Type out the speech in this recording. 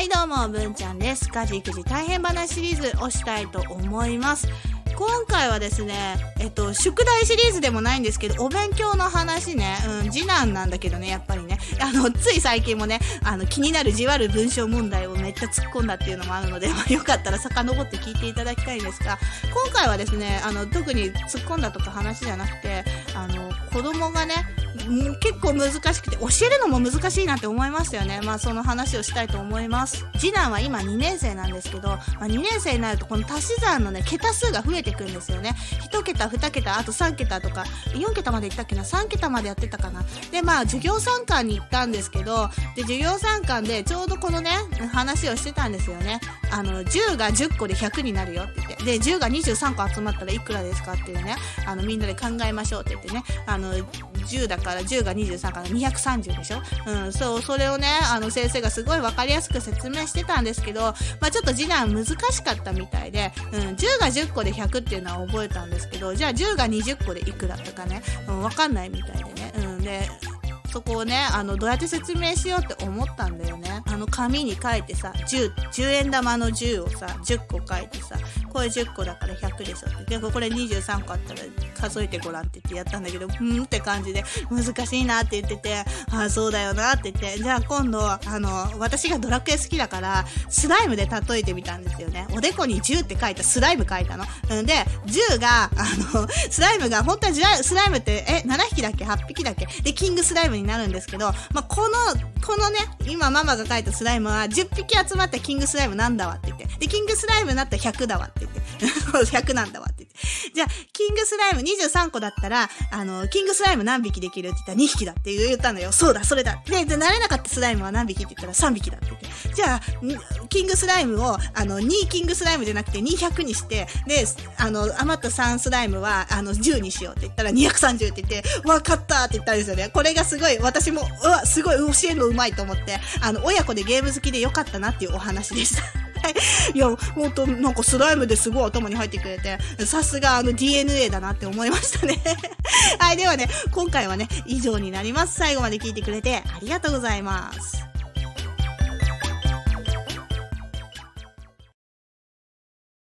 はいどうも、文ちゃんです。家事育児大変話シリーズをしたいと思います。今回はですね、えっと、宿題シリーズでもないんですけど、お勉強の話ね、うん、次男なんだけどね、やっぱりね、あの、つい最近もね、あの、気になるじわる文章問題をめっちゃ突っ込んだっていうのもあるので、まあ、よかったら遡って聞いていただきたいんですが、今回はですね、あの、特に突っ込んだとか話じゃなくて、あの、子供がね、結構難しくて、教えるのも難しいなって思いましたよね。まあ、その話をしたいと思います。次男は今2年生なんですけど、まあ、2年生になるとこの足し算のね、桁数が増えてくんですよね。1桁、2桁、あと3桁とか、4桁までいったっけな ?3 桁までやってたかな？で、まあ、授業参観に行ったんですけど、で、授業参観でちょうどこのね、話をしてたんですよね。あの、10が10個で100になるよって言って。で、10が23個集まったらいくらですかっていうね、あの、みんなで考えましょうって言ってね、あの、10だから10が23から230でしょ？うん、そう、それをね、あの先生がすごいわかりやすく説明してたんですけど、まあちょっと次男難しかったみたいで、うん、10が10個で100っていうのは覚えたんですけど、じゃあ10が20個でいくらとかね、うん、わかんないみたいでね、うん、で、そこをね、あの、どうやって説明しようって思ったんだよね。あの、紙に書いてさ、10、10円玉の10をさ、10個書いてさ、これ10個だから100でしょって。で、これ23個あったら数えてごらんって言ってやったんだけど、うんって感じで、難しいなって言ってて、ああ、そうだよなって言って、じゃあ今度、あの、私がドラクエ好きだから、スライムで例えてみたんですよね。おでこに10って書いたスライム書いたの。うんで、10が、あの、スライムが、本当はスライムって、え、7匹だっけ ?8 匹だっけ？で、キングスライムになるんですけど、まあ、この、このね、今ママが書いたスライムは10匹集まったキングスライムなんだわって言って。で、キングスライムになったら100だわって言って。100なんだわ。じゃあ、キングスライム23個だったら、あの、キングスライム何匹できるって言ったら2匹だって言ったのよ。そうだ、それだ。で、で、慣れなかったスライムは何匹って言ったら3匹だって言って。じゃあ、キングスライムを、あの、2キングスライムじゃなくて200にして、で、あの、余った3スライムは、あの、10にしようって言ったら230って言って、わかったって言ったんですよね。これがすごい、私も、うわ、すごい教えるのうまいと思って、あの、親子でゲーム好きでよかったなっていうお話でした。い。いや、ほんと、なんかスライムですごい頭に入ってくれて、さすがあの DNA だなって思いましたね。はい。ではね、今回はね、以上になります。最後まで聞いてくれてありがとうございます。